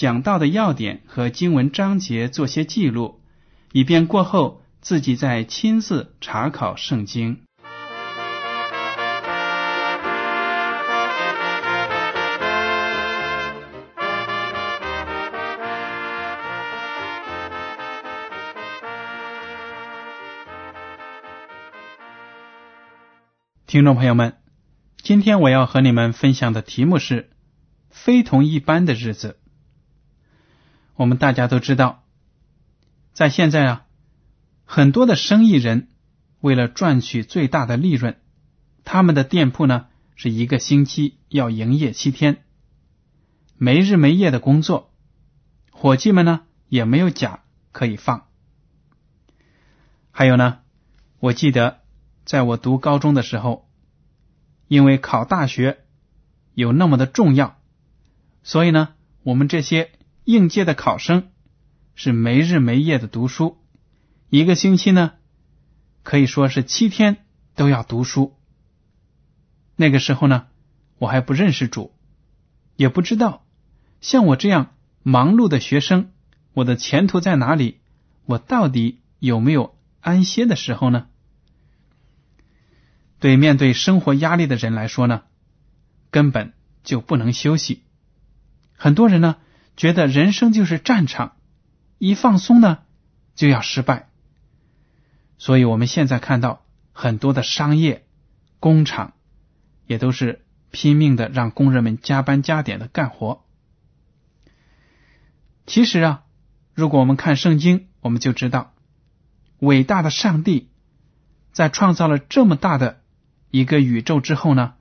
讲到的要点和经文章节做些记录，以便过后自己再亲自查考圣经。听众朋友们，今天我要和你们分享的题目是“非同一般的日子”。我们大家都知道，在现在啊，很多的生意人为了赚取最大的利润，他们的店铺呢是一个星期要营业七天，没日没夜的工作，伙计们呢也没有假可以放。还有呢，我记得。在我读高中的时候，因为考大学有那么的重要，所以呢，我们这些应届的考生是没日没夜的读书，一个星期呢可以说是七天都要读书。那个时候呢，我还不认识主，也不知道像我这样忙碌的学生，我的前途在哪里？我到底有没有安歇的时候呢？对面对生活压力的人来说呢，根本就不能休息。很多人呢觉得人生就是战场，一放松呢就要失败。所以我们现在看到很多的商业工厂也都是拼命的让工人们加班加点的干活。其实啊，如果我们看圣经，我们就知道，伟大的上帝在创造了这么大的。一个宇宙之后呢，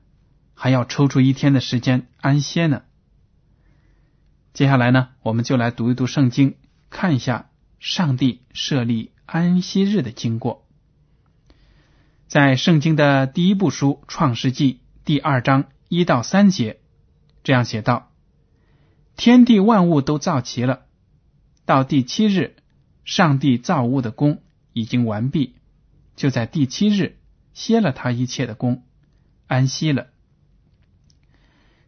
还要抽出一天的时间安歇呢。接下来呢，我们就来读一读圣经，看一下上帝设立安息日的经过。在圣经的第一部书《创世纪》第二章一到三节，这样写道：“天地万物都造齐了，到第七日，上帝造物的功已经完毕，就在第七日。”歇了他一切的功，安息了。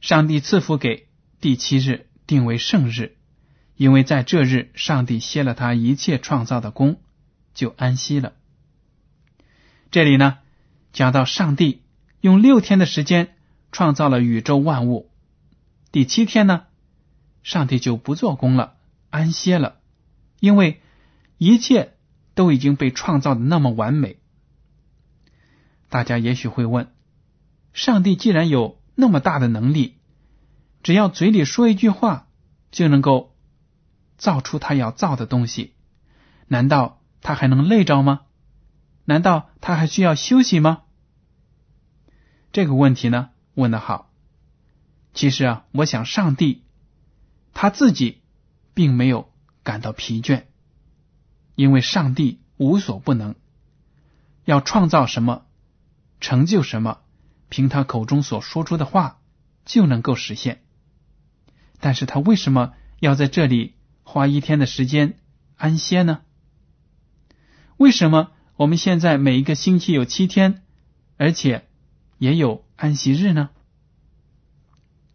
上帝赐福给第七日，定为圣日，因为在这日，上帝歇了他一切创造的功，就安息了。这里呢，讲到上帝用六天的时间创造了宇宙万物，第七天呢，上帝就不做工了，安歇了，因为一切都已经被创造的那么完美。大家也许会问：上帝既然有那么大的能力，只要嘴里说一句话，就能够造出他要造的东西，难道他还能累着吗？难道他还需要休息吗？这个问题呢，问的好。其实啊，我想上帝他自己并没有感到疲倦，因为上帝无所不能，要创造什么。成就什么，凭他口中所说出的话就能够实现。但是他为什么要在这里花一天的时间安歇呢？为什么我们现在每一个星期有七天，而且也有安息日呢？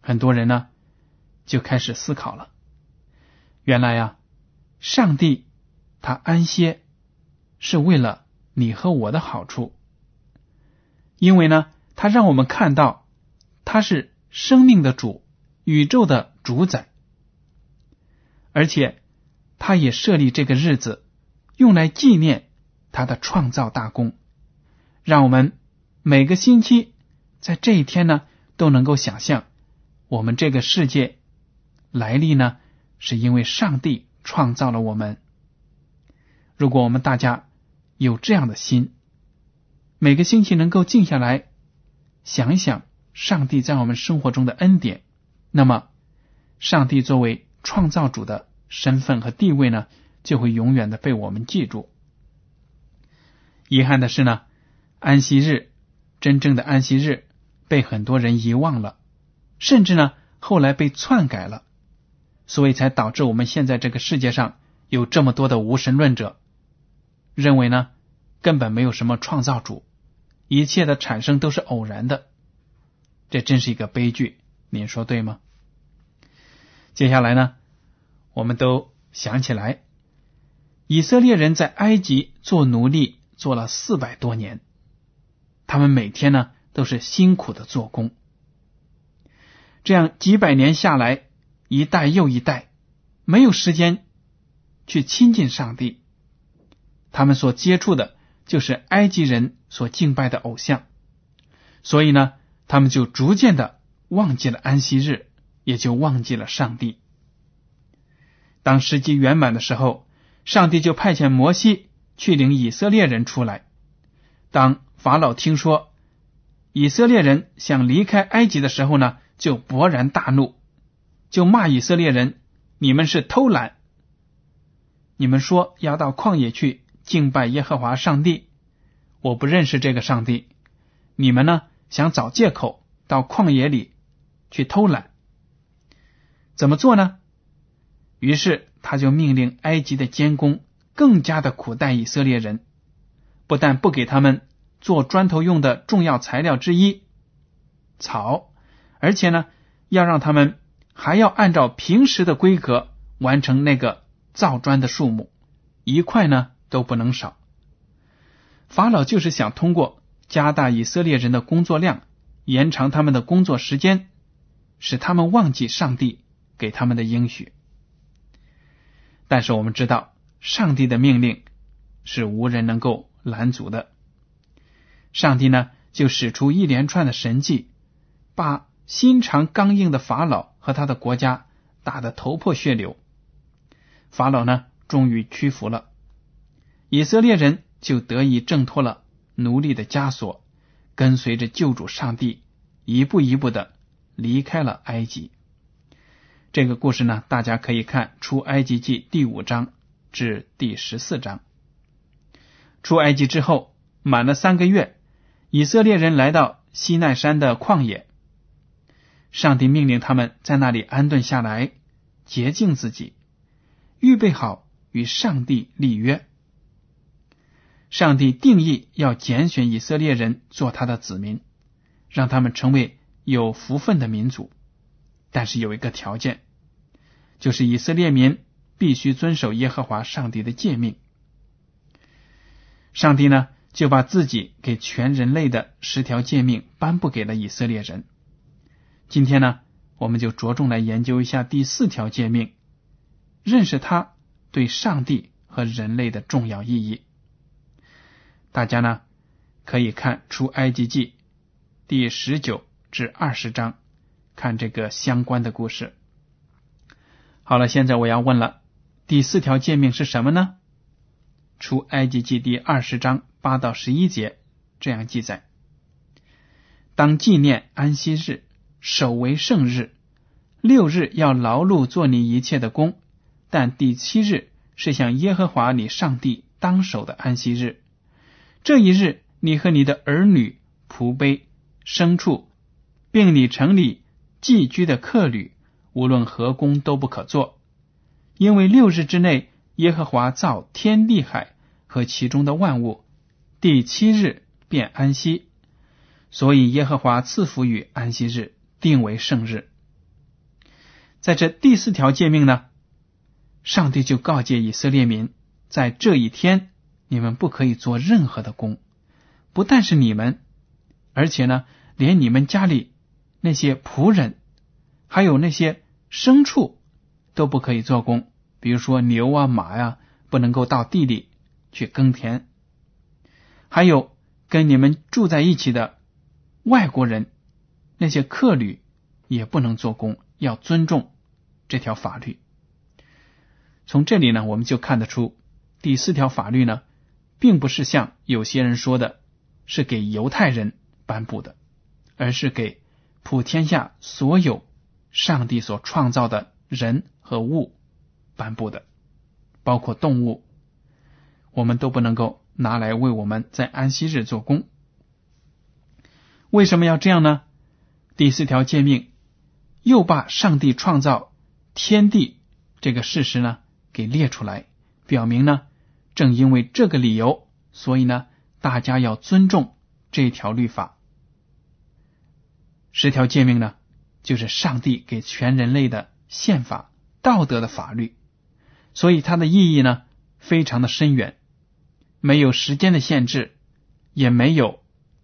很多人呢就开始思考了。原来呀，上帝他安歇是为了你和我的好处。因为呢，他让我们看到他是生命的主，宇宙的主宰，而且他也设立这个日子，用来纪念他的创造大功，让我们每个星期在这一天呢都能够想象，我们这个世界来历呢是因为上帝创造了我们。如果我们大家有这样的心，每个星期能够静下来想一想上帝在我们生活中的恩典，那么上帝作为创造主的身份和地位呢，就会永远的被我们记住。遗憾的是呢，安息日真正的安息日被很多人遗忘了，甚至呢后来被篡改了，所以才导致我们现在这个世界上有这么多的无神论者。认为呢，根本没有什么创造主，一切的产生都是偶然的，这真是一个悲剧。您说对吗？接下来呢，我们都想起来，以色列人在埃及做奴隶做了四百多年，他们每天呢都是辛苦的做工，这样几百年下来，一代又一代，没有时间去亲近上帝。他们所接触的就是埃及人所敬拜的偶像，所以呢，他们就逐渐的忘记了安息日，也就忘记了上帝。当时机圆满的时候，上帝就派遣摩西去领以色列人出来。当法老听说以色列人想离开埃及的时候呢，就勃然大怒，就骂以色列人：“你们是偷懒！你们说要到旷野去。”敬拜耶和华上帝，我不认识这个上帝。你们呢？想找借口到旷野里去偷懒，怎么做呢？于是他就命令埃及的监工更加的苦待以色列人，不但不给他们做砖头用的重要材料之一草，而且呢，要让他们还要按照平时的规格完成那个造砖的数目，一块呢。都不能少。法老就是想通过加大以色列人的工作量，延长他们的工作时间，使他们忘记上帝给他们的应许。但是我们知道，上帝的命令是无人能够拦阻的。上帝呢，就使出一连串的神迹，把心肠刚硬的法老和他的国家打得头破血流。法老呢，终于屈服了。以色列人就得以挣脱了奴隶的枷锁，跟随着救主上帝一步一步的离开了埃及。这个故事呢，大家可以看《出埃及记》第五章至第十四章。出埃及之后，满了三个月，以色列人来到西奈山的旷野，上帝命令他们在那里安顿下来，洁净自己，预备好与上帝立约。上帝定义要拣选以色列人做他的子民，让他们成为有福分的民族。但是有一个条件，就是以色列民必须遵守耶和华上帝的诫命。上帝呢，就把自己给全人类的十条诫命颁布给了以色列人。今天呢，我们就着重来研究一下第四条诫命，认识它对上帝和人类的重要意义。大家呢可以看出埃及记第十九至二十章，看这个相关的故事。好了，现在我要问了，第四条诫命是什么呢？出埃及记第二十章八到十一节这样记载：当纪念安息日，守为圣日。六日要劳碌做你一切的工，但第七日是向耶和华你上帝当守的安息日。这一日，你和你的儿女、仆婢、牲畜，并你城里寄居的客旅，无论何工都不可做，因为六日之内，耶和华造天地海和其中的万物，第七日便安息，所以耶和华赐福于安息日，定为圣日。在这第四条诫命呢，上帝就告诫以色列民，在这一天。你们不可以做任何的工，不但是你们，而且呢，连你们家里那些仆人，还有那些牲畜都不可以做工，比如说牛啊、马呀，不能够到地里去耕田。还有跟你们住在一起的外国人，那些客旅也不能做工，要尊重这条法律。从这里呢，我们就看得出第四条法律呢，并不是像有些人说的，是给犹太人颁布的，而是给普天下所有上帝所创造的人和物颁布的，包括动物，我们都不能够。拿来为我们在安息日做工，为什么要这样呢？第四条诫命又把上帝创造天地这个事实呢给列出来，表明呢，正因为这个理由，所以呢，大家要尊重这条律法。十条诫命呢，就是上帝给全人类的宪法、道德的法律，所以它的意义呢，非常的深远。没有时间的限制，也没有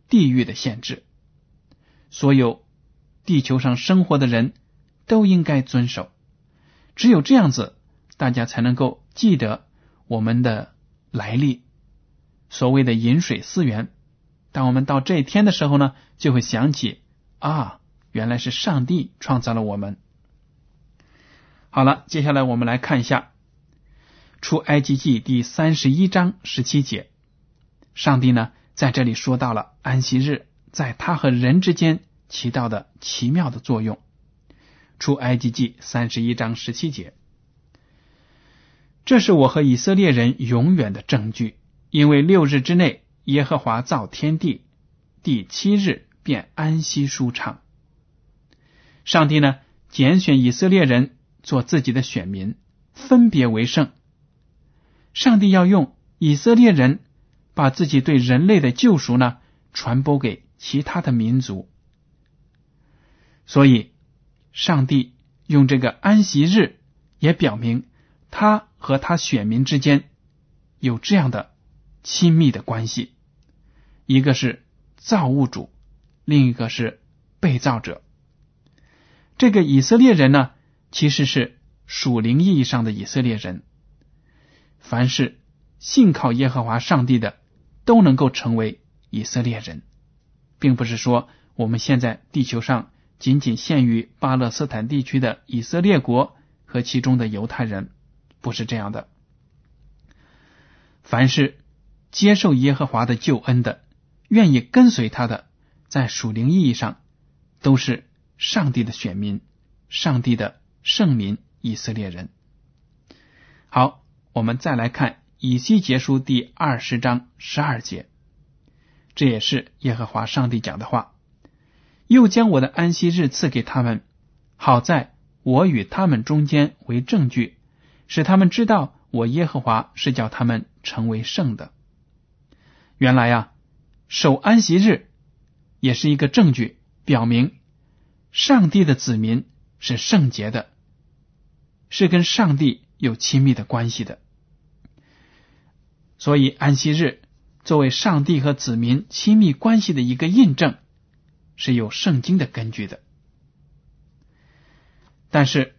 地域的限制，所有地球上生活的人都应该遵守。只有这样子，大家才能够记得我们的来历。所谓的饮水思源，当我们到这一天的时候呢，就会想起啊，原来是上帝创造了我们。好了，接下来我们来看一下。出埃及记第三十一章十七节，上帝呢在这里说到了安息日在他和人之间起到的奇妙的作用。出埃及记三十一章十七节，这是我和以色列人永远的证据，因为六日之内耶和华造天地，第七日便安息舒畅。上帝呢拣选以色列人做自己的选民，分别为圣。上帝要用以色列人把自己对人类的救赎呢传播给其他的民族，所以上帝用这个安息日也表明他和他选民之间有这样的亲密的关系，一个是造物主，另一个是被造者。这个以色列人呢，其实是属灵意义上的以色列人。凡是信靠耶和华上帝的，都能够成为以色列人，并不是说我们现在地球上仅仅限于巴勒斯坦地区的以色列国和其中的犹太人，不是这样的。凡是接受耶和华的救恩的，愿意跟随他的，在属灵意义上都是上帝的选民，上帝的圣民以色列人。好。我们再来看以西结书第二十章十二节，这也是耶和华上帝讲的话。又将我的安息日赐给他们，好在我与他们中间为证据，使他们知道我耶和华是叫他们成为圣的。原来啊，守安息日也是一个证据，表明上帝的子民是圣洁的，是跟上帝有亲密的关系的。所以，安息日作为上帝和子民亲密关系的一个印证，是有圣经的根据的。但是，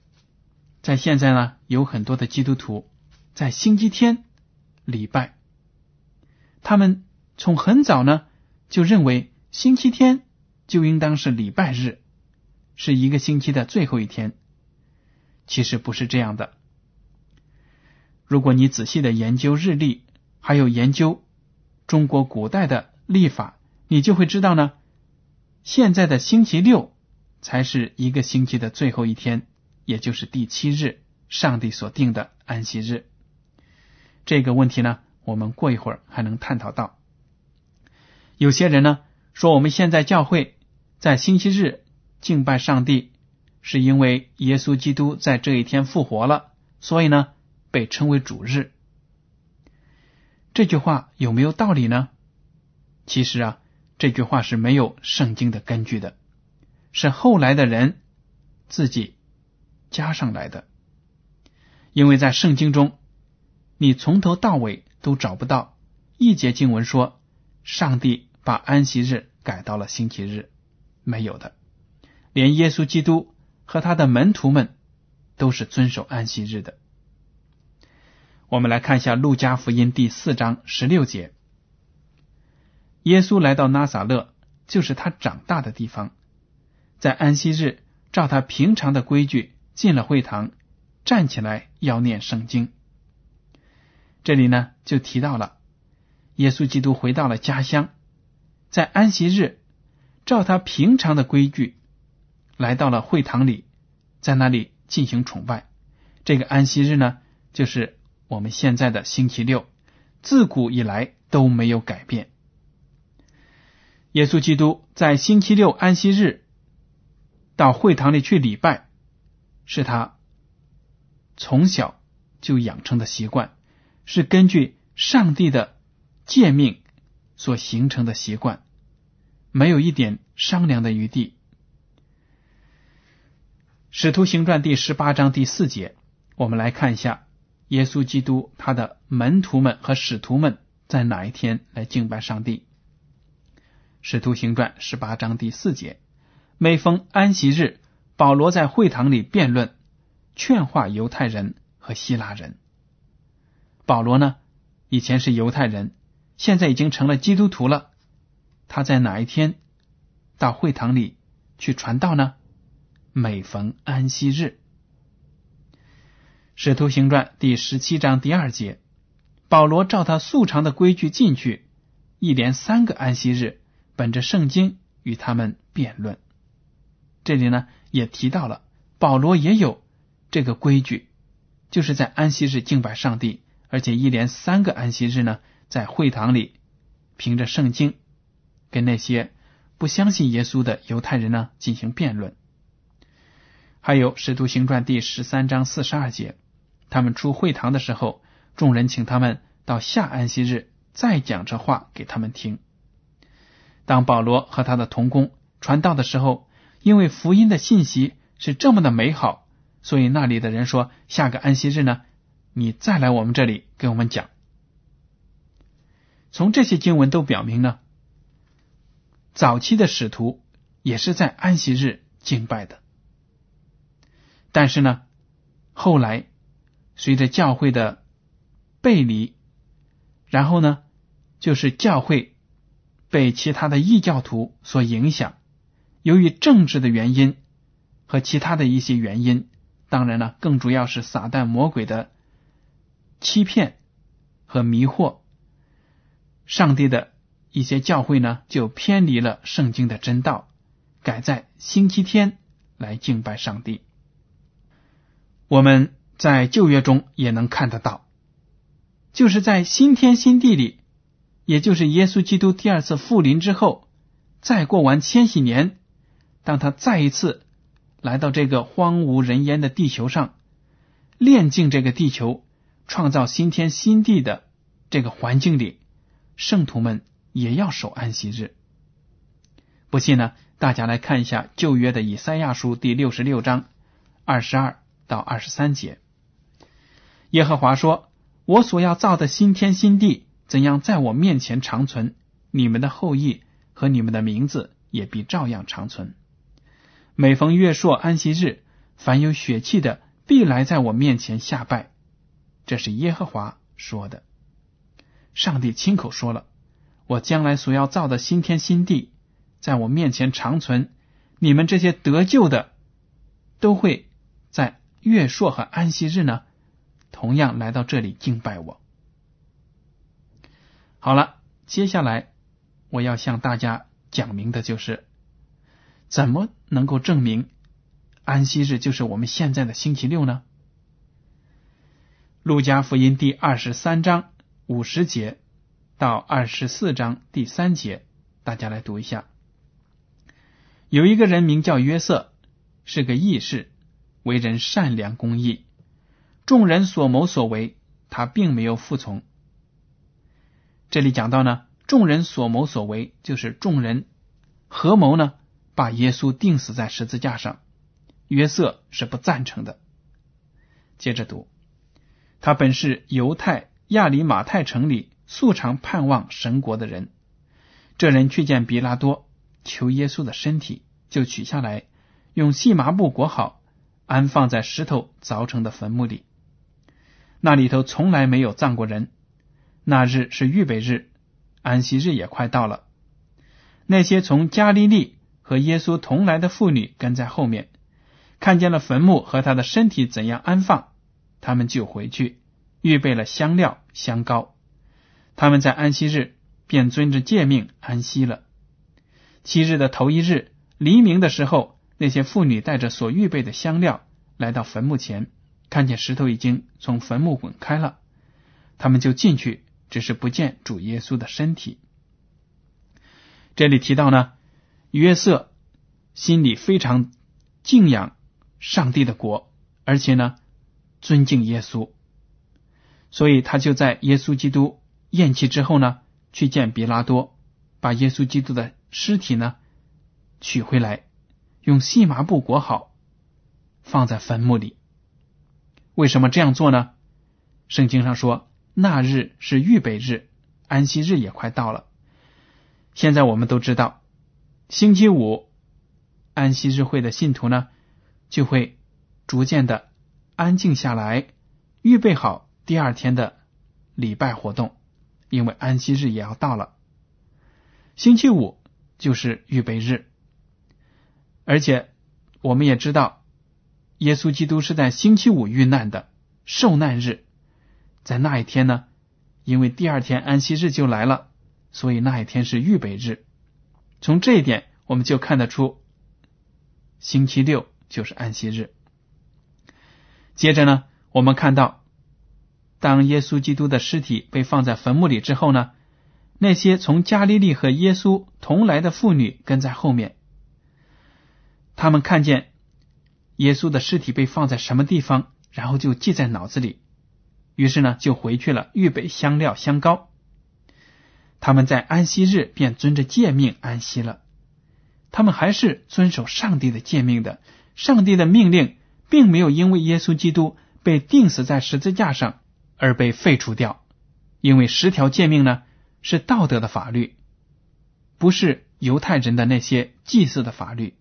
在现在呢，有很多的基督徒在星期天礼拜，他们从很早呢就认为星期天就应当是礼拜日，是一个星期的最后一天。其实不是这样的。如果你仔细的研究日历，还有研究中国古代的历法，你就会知道呢。现在的星期六才是一个星期的最后一天，也就是第七日，上帝所定的安息日。这个问题呢，我们过一会儿还能探讨到。有些人呢说，我们现在教会在星期日敬拜上帝，是因为耶稣基督在这一天复活了，所以呢被称为主日。这句话有没有道理呢？其实啊，这句话是没有圣经的根据的，是后来的人自己加上来的。因为在圣经中，你从头到尾都找不到一节经文说上帝把安息日改到了星期日，没有的。连耶稣基督和他的门徒们都是遵守安息日的。我们来看一下《路加福音》第四章十六节：耶稣来到拿撒勒，就是他长大的地方，在安息日，照他平常的规矩进了会堂，站起来要念圣经。这里呢，就提到了耶稣基督回到了家乡，在安息日，照他平常的规矩来到了会堂里，在那里进行崇拜。这个安息日呢，就是。我们现在的星期六，自古以来都没有改变。耶稣基督在星期六安息日到会堂里去礼拜，是他从小就养成的习惯，是根据上帝的诫命所形成的习惯，没有一点商量的余地。使徒行传第十八章第四节，我们来看一下。耶稣基督他的门徒们和使徒们在哪一天来敬拜上帝？使徒行传十八章第四节，每逢安息日，保罗在会堂里辩论，劝化犹太人和希腊人。保罗呢，以前是犹太人，现在已经成了基督徒了。他在哪一天到会堂里去传道呢？每逢安息日。使徒行传第十七章第二节，保罗照他素常的规矩进去，一连三个安息日，本着圣经与他们辩论。这里呢也提到了保罗也有这个规矩，就是在安息日敬拜上帝，而且一连三个安息日呢，在会堂里凭着圣经跟那些不相信耶稣的犹太人呢进行辩论。还有使徒行传第十三章四十二节。他们出会堂的时候，众人请他们到下安息日再讲这话给他们听。当保罗和他的同工传道的时候，因为福音的信息是这么的美好，所以那里的人说：“下个安息日呢，你再来我们这里给我们讲。”从这些经文都表明呢，早期的使徒也是在安息日敬拜的，但是呢，后来。随着教会的背离，然后呢，就是教会被其他的异教徒所影响。由于政治的原因和其他的一些原因，当然了，更主要是撒旦魔鬼的欺骗和迷惑，上帝的一些教会呢，就偏离了圣经的真道，改在星期天来敬拜上帝。我们。在旧约中也能看得到，就是在新天新地里，也就是耶稣基督第二次复临之后，再过完千禧年，当他再一次来到这个荒无人烟的地球上，炼净这个地球，创造新天新地的这个环境里，圣徒们也要守安息日。不信呢，大家来看一下旧约的以赛亚书第六十六章二十二到二十三节。耶和华说：“我所要造的新天新地，怎样在我面前长存？你们的后裔和你们的名字也必照样长存。每逢月朔安息日，凡有血气的，必来在我面前下拜。”这是耶和华说的。上帝亲口说了：“我将来所要造的新天新地，在我面前长存。你们这些得救的，都会在月朔和安息日呢。”同样来到这里敬拜我。好了，接下来我要向大家讲明的就是，怎么能够证明安息日就是我们现在的星期六呢？路加福音第二十三章五十节到二十四章第三节，大家来读一下。有一个人名叫约瑟，是个义士，为人善良公义。众人所谋所为，他并没有服从。这里讲到呢，众人所谋所为，就是众人合谋呢，把耶稣钉死在十字架上。约瑟是不赞成的。接着读，他本是犹太亚里马太城里素常盼望神国的人。这人去见比拉多，求耶稣的身体，就取下来，用细麻布裹好，安放在石头凿成的坟墓里。那里头从来没有葬过人。那日是预备日，安息日也快到了。那些从加利利和耶稣同来的妇女跟在后面，看见了坟墓和他的身体怎样安放，他们就回去预备了香料、香膏。他们在安息日便遵着诫命安息了。七日的头一日黎明的时候，那些妇女带着所预备的香料来到坟墓前，看见石头已经从坟墓滚开了，他们就进去，只是不见主耶稣的身体。这里提到呢，约瑟心里非常敬仰上帝的国，而且呢尊敬耶稣，所以他就在耶稣基督咽气之后呢，去见比拉多，把耶稣基督的尸体呢取回来，用细麻布裹好，放在坟墓里。为什么这样做呢？圣经上说，那日是预备日，安息日也快到了。现在我们都知道，星期五安息日会的信徒呢，就会逐渐的安静下来，预备好第二天的礼拜活动，因为安息日也要到了。星期五就是预备日，而且我们也知道，耶稣基督是在星期五遇难的受难日，在那一天呢，因为第二天安息日就来了。所以那一天是预备日，从这一点我们就看得出，星期六就是安息日。接着呢，我们看到，当耶稣基督的尸体被放在坟墓里之后呢，那些从加利利和耶稣同来的妇女跟在后面，他们看见耶稣的尸体被放在什么地方，然后就记在脑子里，于是呢就回去了，预备香料香膏。他们在安息日便遵着诫命安息了，他们还是遵守上帝的诫命的。上帝的命令并没有因为耶稣基督被钉死在十字架上而被废除掉，因为十条诫命呢是道德的法律，不是犹太人的那些祭祀的法律，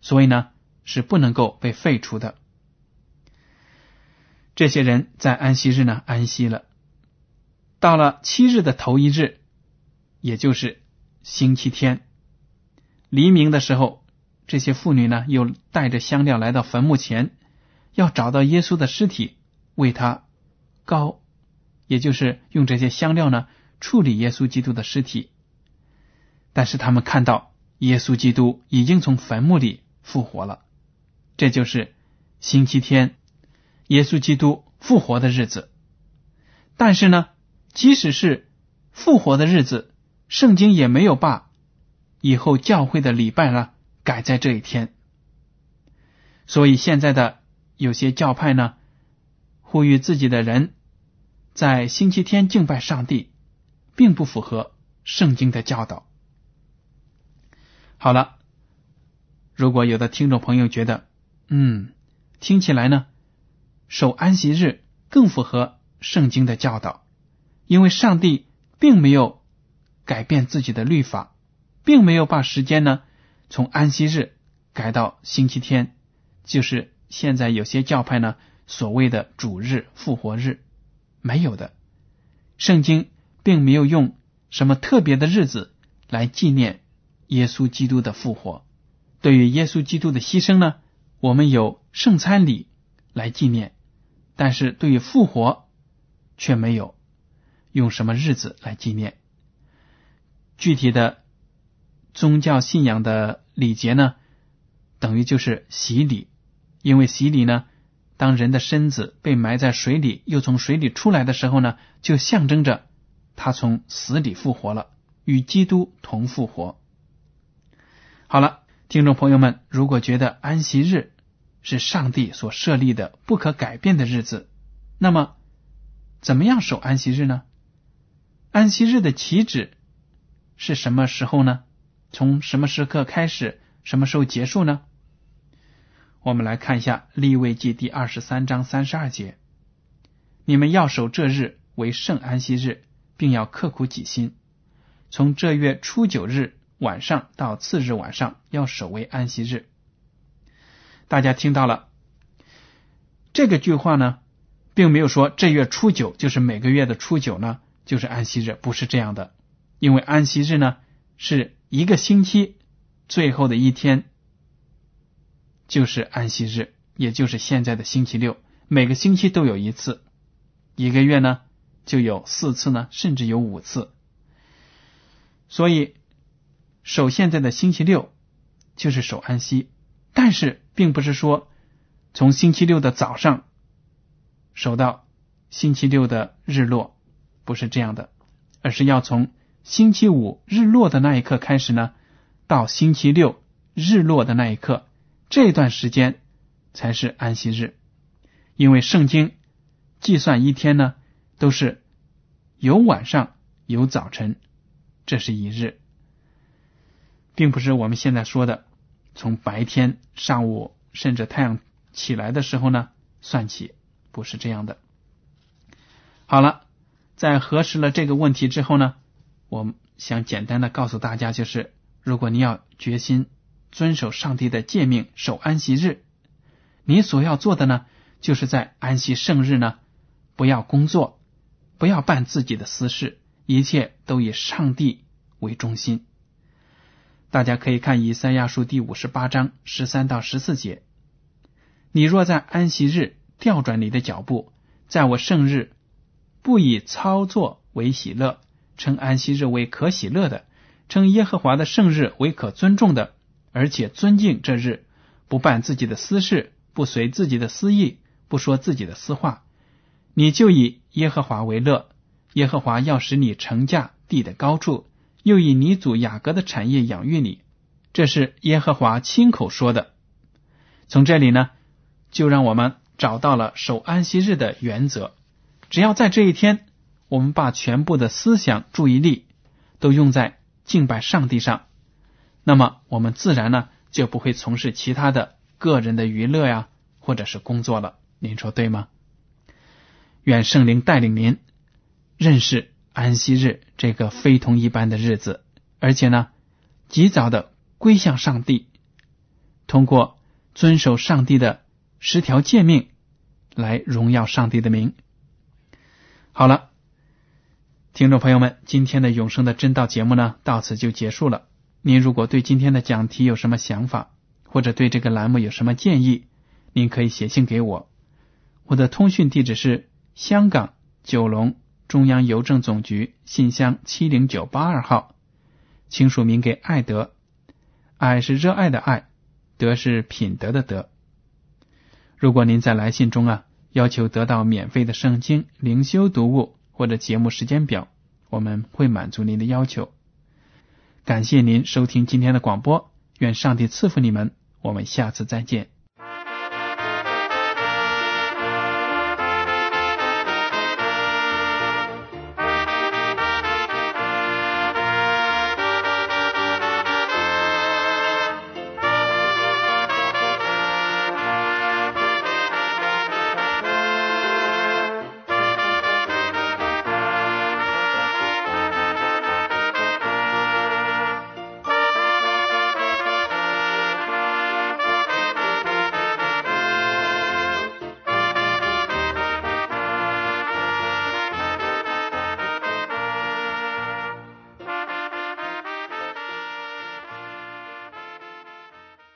所以呢是不能够被废除的。这些人在安息日呢安息了，到了七日的头一日。也就是星期天黎明的时候，这些妇女呢又带着香料来到坟墓前，要找到耶稣的尸体，为他高，也就是用这些香料呢处理耶稣基督的尸体。但是他们看到耶稣基督已经从坟墓里复活了，这就是星期天耶稣基督复活的日子。但是呢，即使是复活的日子。圣经也没有把以后教会的礼拜呢改在这一天，所以现在的有些教派呢呼吁自己的人在星期天敬拜上帝，并不符合圣经的教导。好了，如果有的听众朋友觉得，嗯，听起来呢守安息日更符合圣经的教导，因为上帝并没有。改变自己的律法，并没有把时间呢从安息日改到星期天，就是现在有些教派呢所谓的主日、复活日，没有的。圣经并没有用什么特别的日子来纪念耶稣基督的复活。对于耶稣基督的牺牲呢，我们有圣餐礼来纪念，但是对于复活却没有用什么日子来纪念。具体的宗教信仰的礼节呢，等于就是洗礼，因为洗礼呢，当人的身子被埋在水里，又从水里出来的时候呢，就象征着他从死里复活了，与基督同复活。好了，听众朋友们，如果觉得安息日是上帝所设立的不可改变的日子，那么怎么样守安息日呢？安息日的起止。是什么时候呢？从什么时刻开始？什么时候结束呢？我们来看一下《立位记》第二十三章三十二节：“你们要守这日为圣安息日，并要刻苦己心。从这月初九日晚上到次日晚上，要守为安息日。”大家听到了这个句话呢？并没有说这月初九就是每个月的初九呢，就是安息日，不是这样的。因为安息日呢是一个星期最后的一天，就是安息日，也就是现在的星期六。每个星期都有一次，一个月呢就有四次呢，甚至有五次。所以守现在的星期六就是守安息，但是并不是说从星期六的早上守到星期六的日落，不是这样的，而是要从星期五日落的那一刻开始呢，到星期六日落的那一刻，这段时间才是安息日。因为圣经计算一天呢，都是有晚上有早晨，这是一日，并不是我们现在说的从白天上午甚至太阳起来的时候呢算起，不是这样的。好了，在核实了这个问题之后呢，我想简单的告诉大家，就是如果你要决心遵守上帝的诫命，守安息日，你所要做的呢？就是在安息圣日呢，不要工作，不要办自己的私事，一切都以上帝为中心。大家可以看以赛亚书第五十八章十三到十四节：你若在安息日调转你的脚步，在我圣日不以操作为喜乐，称安息日为可喜乐的，称耶和华的圣日为可尊重的，而且尊敬这日，不办自己的私事，不随自己的私意。不说自己的私话，你就以耶和华为乐。耶和华要使你乘驾地的高处，又以你祖雅各的产业养育你。这是耶和华亲口说的。从这里呢，就让我们找到了守安息日的原则。只要在这一天，我们把全部的思想注意力都用在敬拜上帝上，那么我们自然呢就不会从事其他的个人的娱乐呀，或者是工作了。您说对吗？愿圣灵带领您认识安息日这个非同一般的日子，而且呢，及早的归向上帝，通过遵守上帝的十条诫命来荣耀上帝的名。好了，听众朋友们，今天的永生的真道节目呢，到此就结束了。您如果对今天的讲题有什么想法，或者对这个栏目有什么建议，您可以写信给我。我的通讯地址是香港九龙中央邮政总局信箱七零九八二号，请署名给爱德，爱是热爱的爱，德是品德的德。如果您在来信中啊要求得到免费的圣经灵修读物或者节目时间表，我们会满足您的要求。感谢您收听今天的广播，愿上帝赐福你们，我们下次再见。